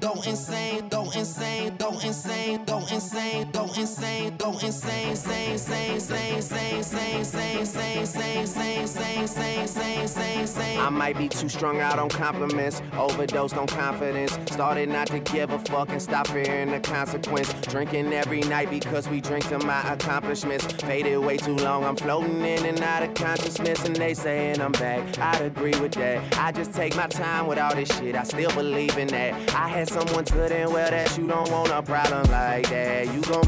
go insane, go insane, go insane, go insane, go insane, go insane, insane, insane, insane, insane, insane, insane, insane, insane, insane, insane. I might be too strung out on compliments, overdosed on confidence. Started not to give a fuck and stop fearing the consequence. Drinking every night because we drink to my accomplishments. Faded way too long, I'm floating in and out of consciousness, and they saying I'm back. I'd agree with that. I just take my time with all this shit. I still believe in that. I had someone good and well that you don't want a problem like that. You gon'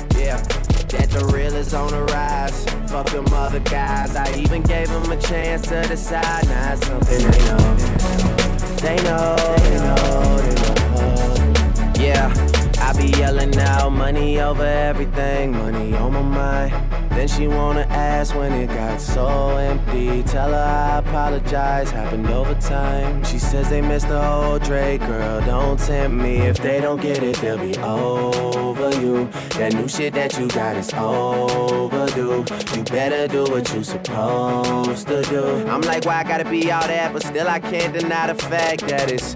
That the real is on the rise. Fuck them other guys. I even gave them a chance to decide. Now it's something they know. They know, they know, they know. Yeah. I be yelling out money over everything, money on my mind. Then she wanna ask when it got so empty. Tell her I apologize, happened over time. She says they missed the whole Drake, girl. Don't tempt me. If they don't get it, they'll be you. That new shit that you got is overdue. You better do what you supposed to do. I'm like, why I gotta be all that? But still, I can't deny the fact that it's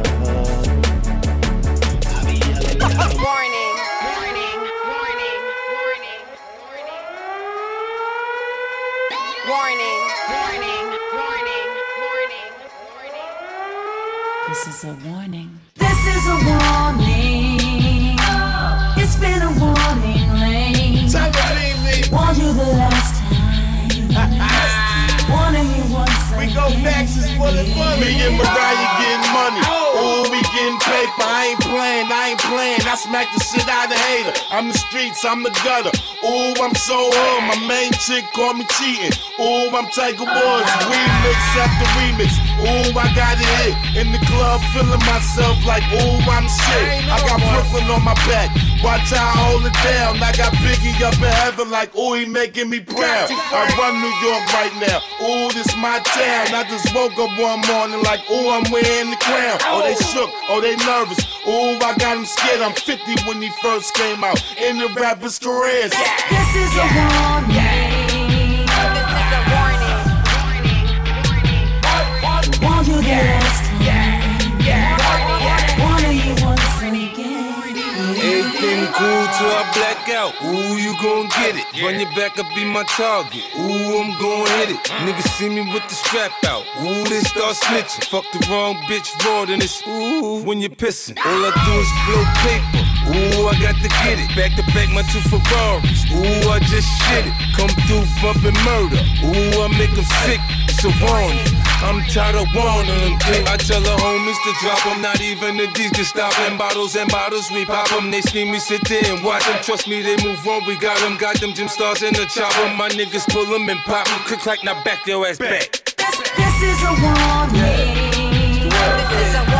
Is a warning. This is a warning. It's been a warning lane. Warned you the last time. Warning you once We go next is for the fun. Me and Mariah getting money. Oh. Ooh, we getting paper. I ain't playing, I ain't playing. I smack the shit out of hater. I'm the streets, I'm the gutter. Ooh, I'm so hood. My main chick call me cheating. Ooh, I'm Tiger Woods. Remix after remix. Ooh, I got it hit. In the club, feeling myself like, ooh, I'm shit. I got Brooklyn on my back. Watch how I hold it down. I got Biggie up in heaven like, ooh, he making me proud. I run New York right now. Ooh, this my town. I just woke up one morning like, ooh, I'm wearing the crown. Oh, they shook. Oh, they nervous. Ooh, I got him scared. I'm 50 when he first came out in the rapper's career. This is a warning. This is a warning. Warned you the last time. Till I black out. Ooh, you gon' get it. Run your back up, be my target. Ooh, I'm gon' hit it. Niggas see me with the strap out. Ooh, they start snitching. Fuck the wrong bitch raw, then it's ooh when you're pissing. All I do is blow paper. Ooh, I got to get it. Back to back my two Ferraris. Ooh, I just shit it. Come through bumping murder. Ooh, I make them sick. It's a warning. I'm tired of warning them. I tell the homies to drop them. Not even the D's can stop them. Bottles and bottles, we pop them. They scheme, we sit there and watch them. Trust me, they move on. We got them. Got them gym stars in the chopper. My niggas pull them and pop them. Click, clack, now back your ass back. This, this is a warning. This is a warning.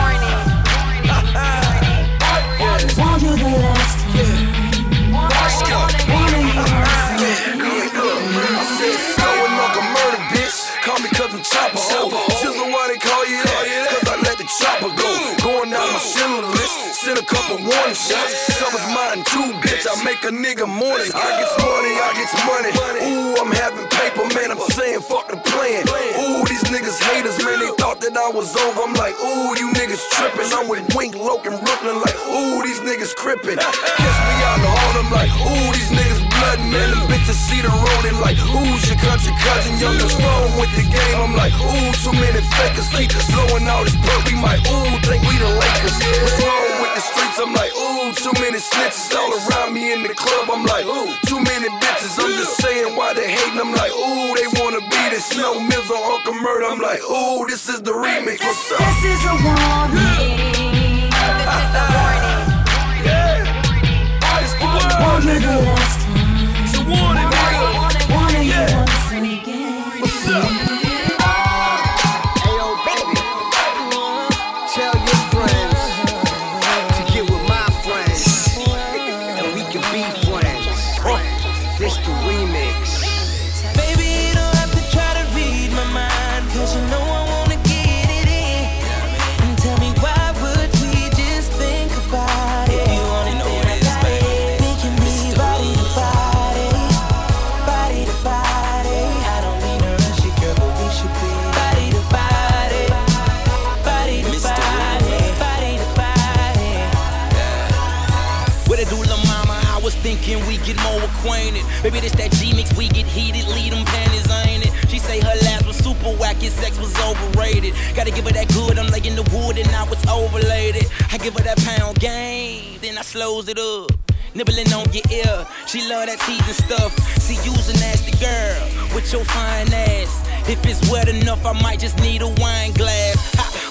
Couple warning shots. Summer's mine too, bitch. I make a nigga morning. I get money, I get money. Ooh, I'm having paper. man. I'm saying fuck the plan. Ooh, these niggas haters, man. They thought that I was over. I'm like, ooh, you niggas tripping. I'm with Wink, Loke, and Brooklyn. Like, ooh, these niggas crippin'. Catch me on the hall. I'm like, ooh, these niggas bloodin'. man. The bitches see the road and like, who's your country cousin? Youngest phone with the game. I'm like, ooh, too many fakers. Keep blowing all this perk. We might, ooh, think we the Lakers. What's wrong the streets? I'm like, ooh, too many snitches all around me in the club. I'm like, ooh, too many bitches. I'm just saying why they hating. I'm like, ooh, they wanna be the Snow Mills on Uncle Murda. I'm like, ooh, this is the remix. What's up? This is a warning. This is a warning. One nigga Thinking we get more acquainted. Maybe this that G mix, we get heated, lead them panties, ain't it? She say her last was super whack, his sex was overrated. Gotta give her that good, I'm laying in the wood and now it's overlaid. I give her that pound game, then I slows it up. Nibbling on your ear, she love that teasing stuff. See, you's a nasty girl with your fine ass. If it's wet enough, I might just need a wine glass.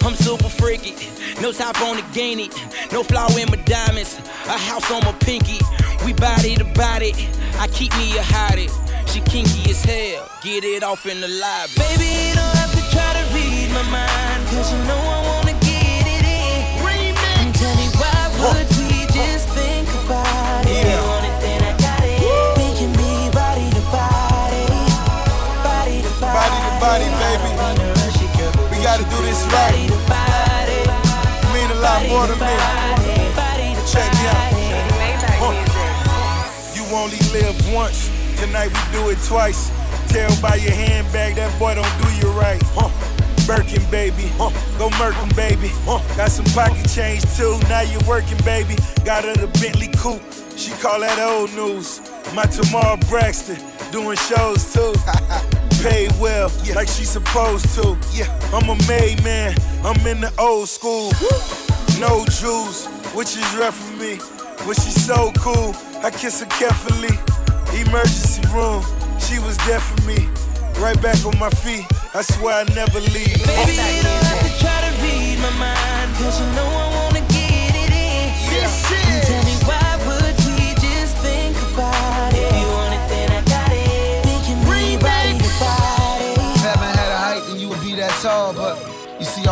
I'm super freaky, no top on the gainy, no flower in my diamonds, a house on my pinky. We body to body, I keep me a hottie. She kinky as hell, get it off in the lobby. Baby, you don't have to try to read my mind, cause you know I wanna get it in. And tell me why would we just think about it? You want it, then I got it. We can be body to body, body to body. Body to body, baby. We gotta do this right. A lot more to me. body to Check me out. Music. You only live once. Tonight we do it twice. Tell by your handbag that boy don't do you right. Huh. Birkin, baby. Huh. Go Merkin, baby. Huh. Got some pocket change too. Now you're working, baby. Got her the Bentley coupe. She call that old news. My Tamar Braxton doing shows too. Paid well, like she supposed to. Yeah, I'm a made man. I'm in the old school. No jewels, which is rough for me. But she's so cool. I kiss her carefully. Emergency room, she was there for me. Right back on my feet. I swear I never leave. Baby, you don't have to try to read my mind, cause you know I wanna get it in. And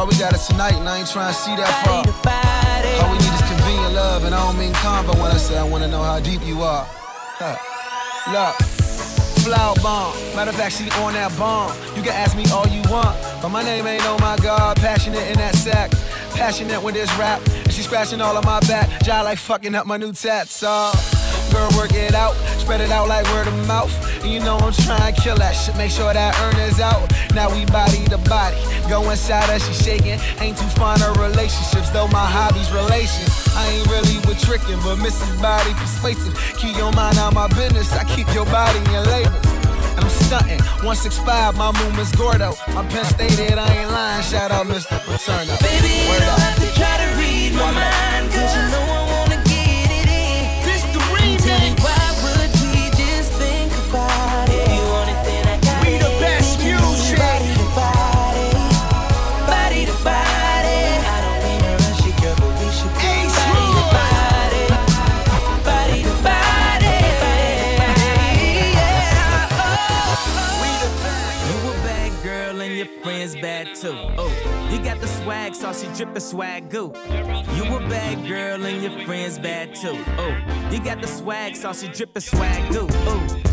we got is tonight, and I ain't trying to see that far. Body to body. All we need is convenient love, and I don't mean combo when I say I wanna know how deep you are. Huh. Look, flower bomb. Matter of fact, she on that bomb. You can ask me all you want, but my name ain't on my God. Passionate in that sack, passionate with this rap. And she scratching all of my back, jaw like fucking up my new tats. Uh, girl, work it out, spread it out like word of mouth. And you know I'm trying to kill that shit, make sure that earners out. Now we body to body, go inside her, she shaking. Ain't too fond of relationships, though my hobby's relations. I ain't really with tricking, but Mrs. Body persuasive. Keep your mind out my business, I keep your body in. And I'm stunting, 165, my movement's Gordo. My pen stated, I ain't lying. Shout out, Mr. Paterno. Baby, you don't have to try to read my mind, too. Oh, you got the swag sauce, you drippin' swag goo. You a bad girl and your friends bad too. Oh, you got the swag sauce, you drippin' swag goo. Oh.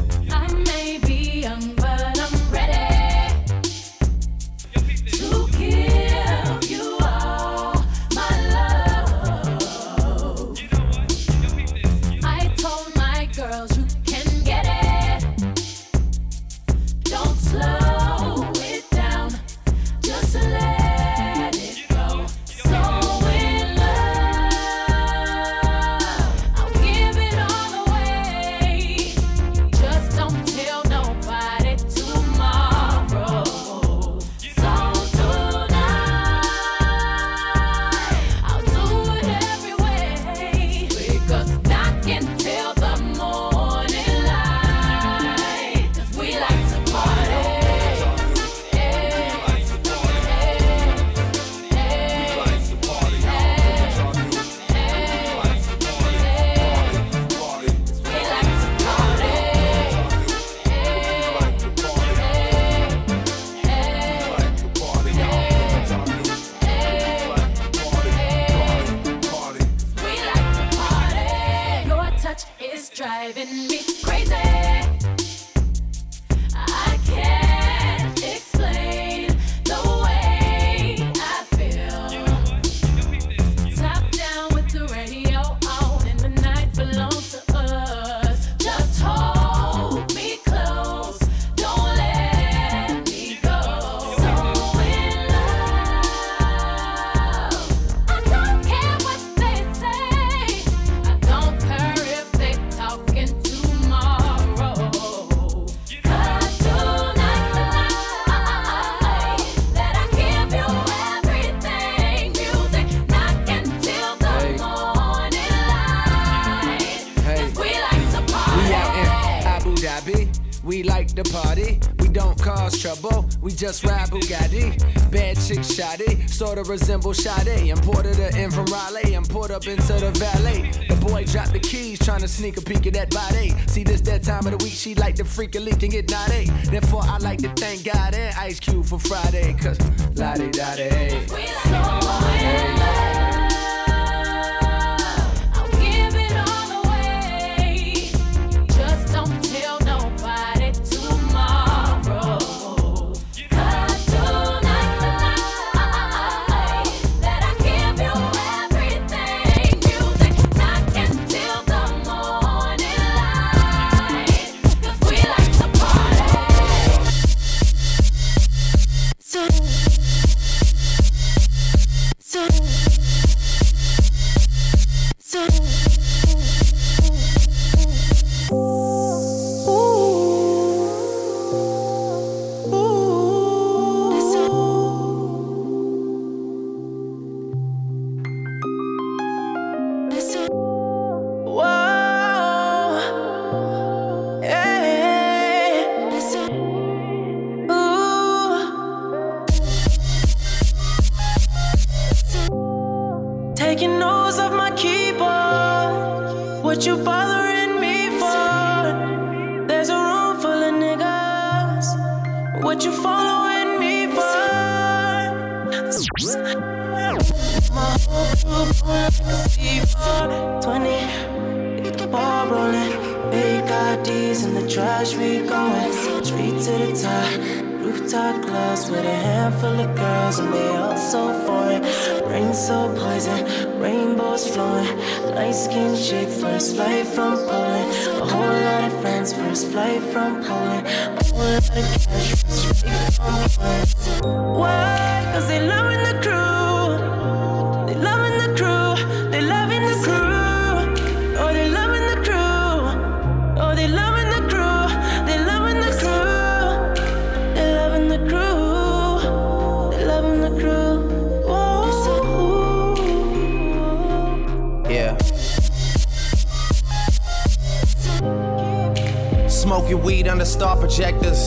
Just ride Bugatti. Bad chick shoddy. Sorta resemble Sade. Imported her in from Raleigh and put up into the valet. The boy dropped the keys, trying to sneak a peek at that body. See this that time of the week. She like to freak a leak and get naughty. Therefore, I like to thank God and Ice Cube for Friday. Cause la di da I'll My whole group like a C4 20. Get the ball rolling. Fake IDs in the trash, we going to the top. Rooftop clubs with a handful of girls, and they all so. Rain so poison, rainbows flowing. Light chick, first flight from Poland. A whole lot of friends, first flight from Poland. A whole lot of cash, first flight from Poland. Why? Cause they loving the Smoking weed under star projectors.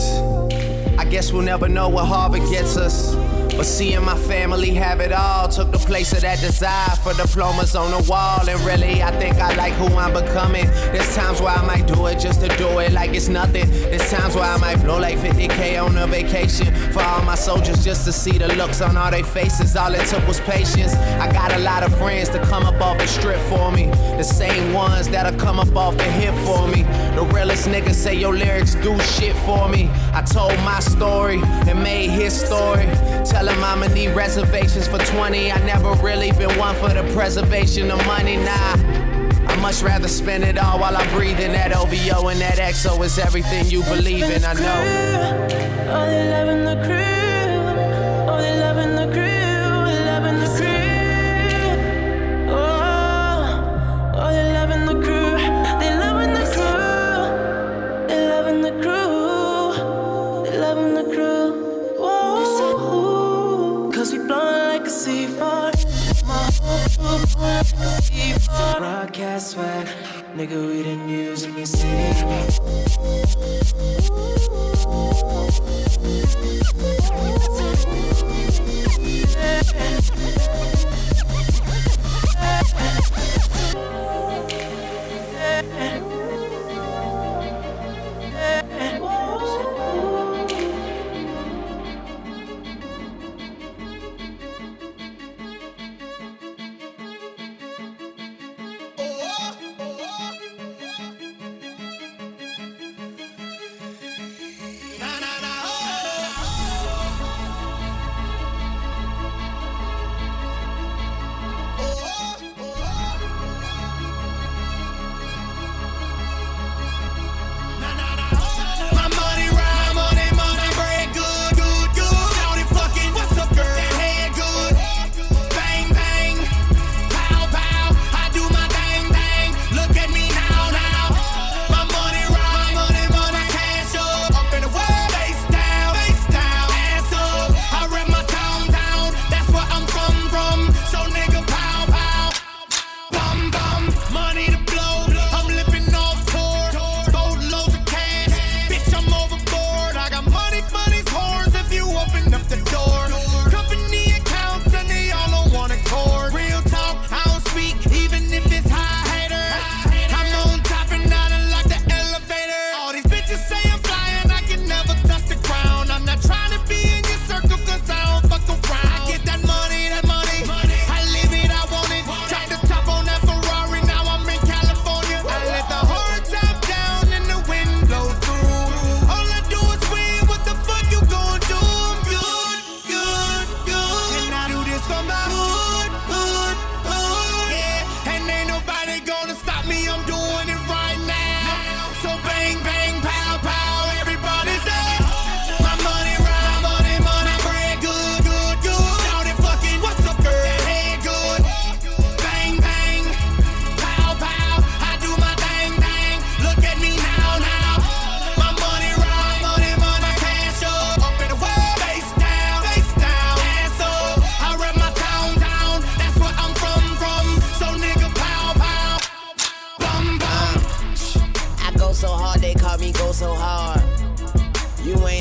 I guess we'll never know what Harvard gets us. But seeing my family have it all took the place of that desire for diplomas on the wall. And really, I think I like who I'm becoming. There's times where I might do it just to do it like it's nothing. There's times where I might blow like 50k on a vacation for all my soldiers just to see the looks on all their faces. All it took was patience. I got a lot of friends to come up off the strip for me. The same ones that'll come up off the hip for me. The realest niggas say your lyrics do shit for me. I told my story and made his story. Tell I'ma need reservations for 20. I never really been one for the preservation of money, nah. I much rather spend it all while I'm breathing. That OVO and that XO is everything you believe in, I know. Oh, they loving the crew. Swag. Nigga, we the news in the city.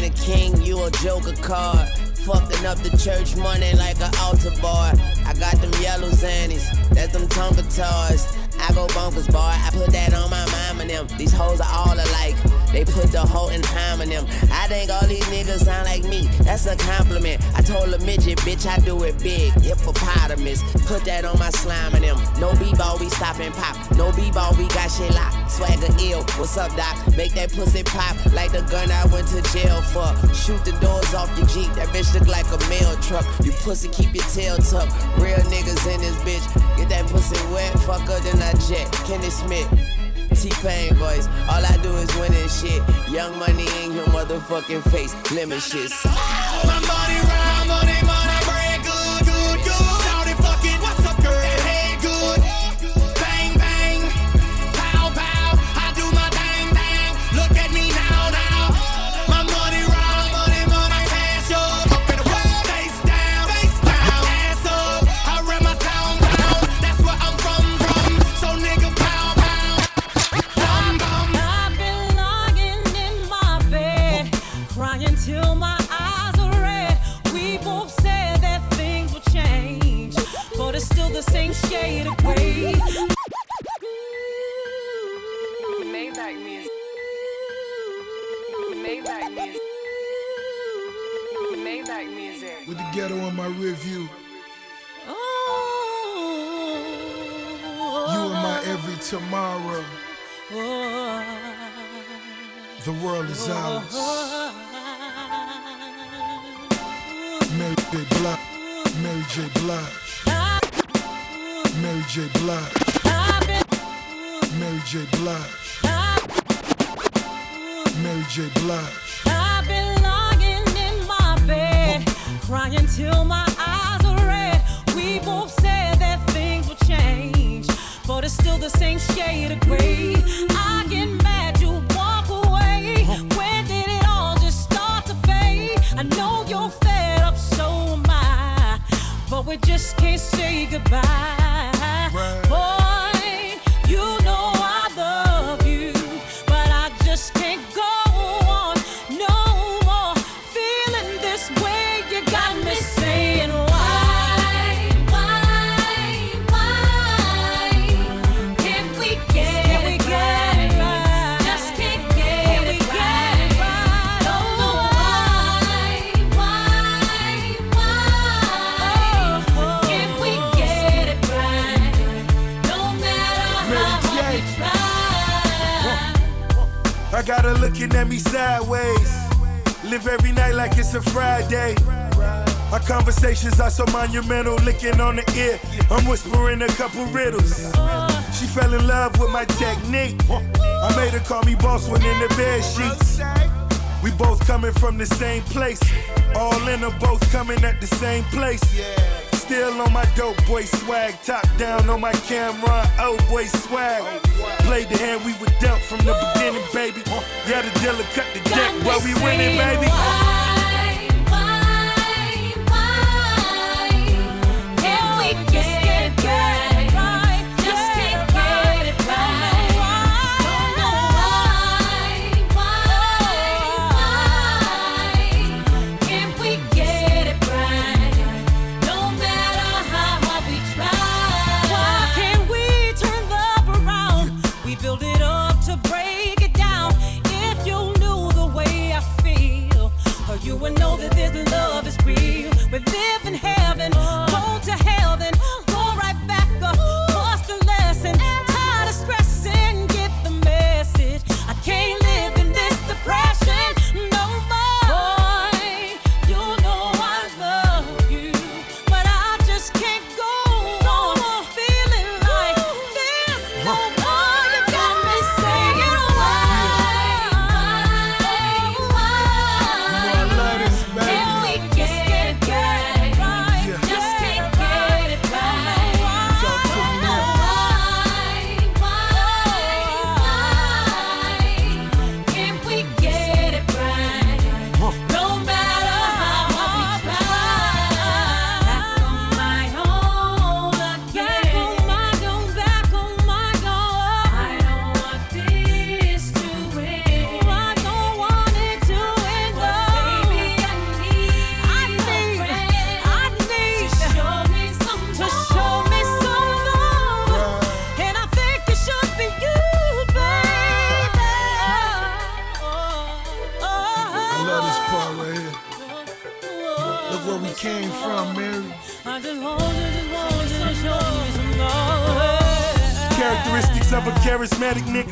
A king, you a joker card. Fucking up the church money like an altar bar. I got them yellow zannies, that's them Tonka toys. I go bonkers, boy. I put that on my mom and them. These hoes are all alike. They put the whole in time in them. I think all these niggas sound like me. That's a compliment. I told a midget, bitch, I do it big. Hippopotamus. Put that on my slime in them. No b-ball, we stop and pop. No b-ball, we got shit locked. Swagger ill. What's up, doc? Make that pussy pop like the gun I went to jail for. Shoot the doors off your Jeep. That bitch look like a mail truck. You pussy, keep your tail tucked. Real niggas in this bitch. Get that pussy wet. Fuck her, then I jet. Kenny Smith. T-Pain voice. All I do is win and shit. Young money in your motherfucking face. Lemon shit. With the ghetto on my rear view. Oh, You are my every tomorrow. The world is ours. Mary J. Blige. Mary J. Blige. Mary J. Blige. Mary J. Blige. Mary J. Blige. Crying till my eyes are red. We both said that things would change, but it's still the same shade of gray. I get mad, you walk away. When did it all just start to fade? I know you're fed up, so am I, but we just can't say goodbye. Boy, you at me sideways. Live every night like it's a Friday. Our conversations are so monumental, licking on the ear. I'm whispering a couple riddles. She fell in love with my technique. I made her call me boss when in the bed sheets. We both coming from the same place. All in her, both coming at the same place. Still on my dope boy swag, top down on my camera, oh boy swag. Played the hand we were dealt from the beginning, baby. Yeah, the dealer cut the deck, but we winning, baby.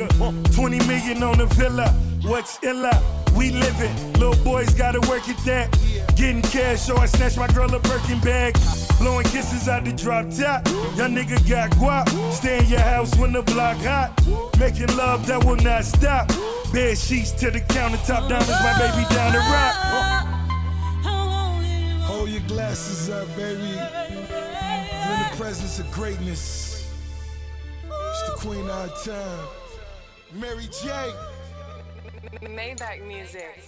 Nigga. 20 million on the villa. What's illa? We living. Little boys gotta work at that. Getting cash, so I snatch my girl a Birkin bag. Blowing kisses out the drop top. Young nigga got guap. Stay in your house when the block hot. Making love that will not stop. Bed sheets to the countertop. Diamonds, my baby down the rock. Hold your glasses up, baby. In the presence of greatness. It's the queen of our time. Mary J. Maybach music.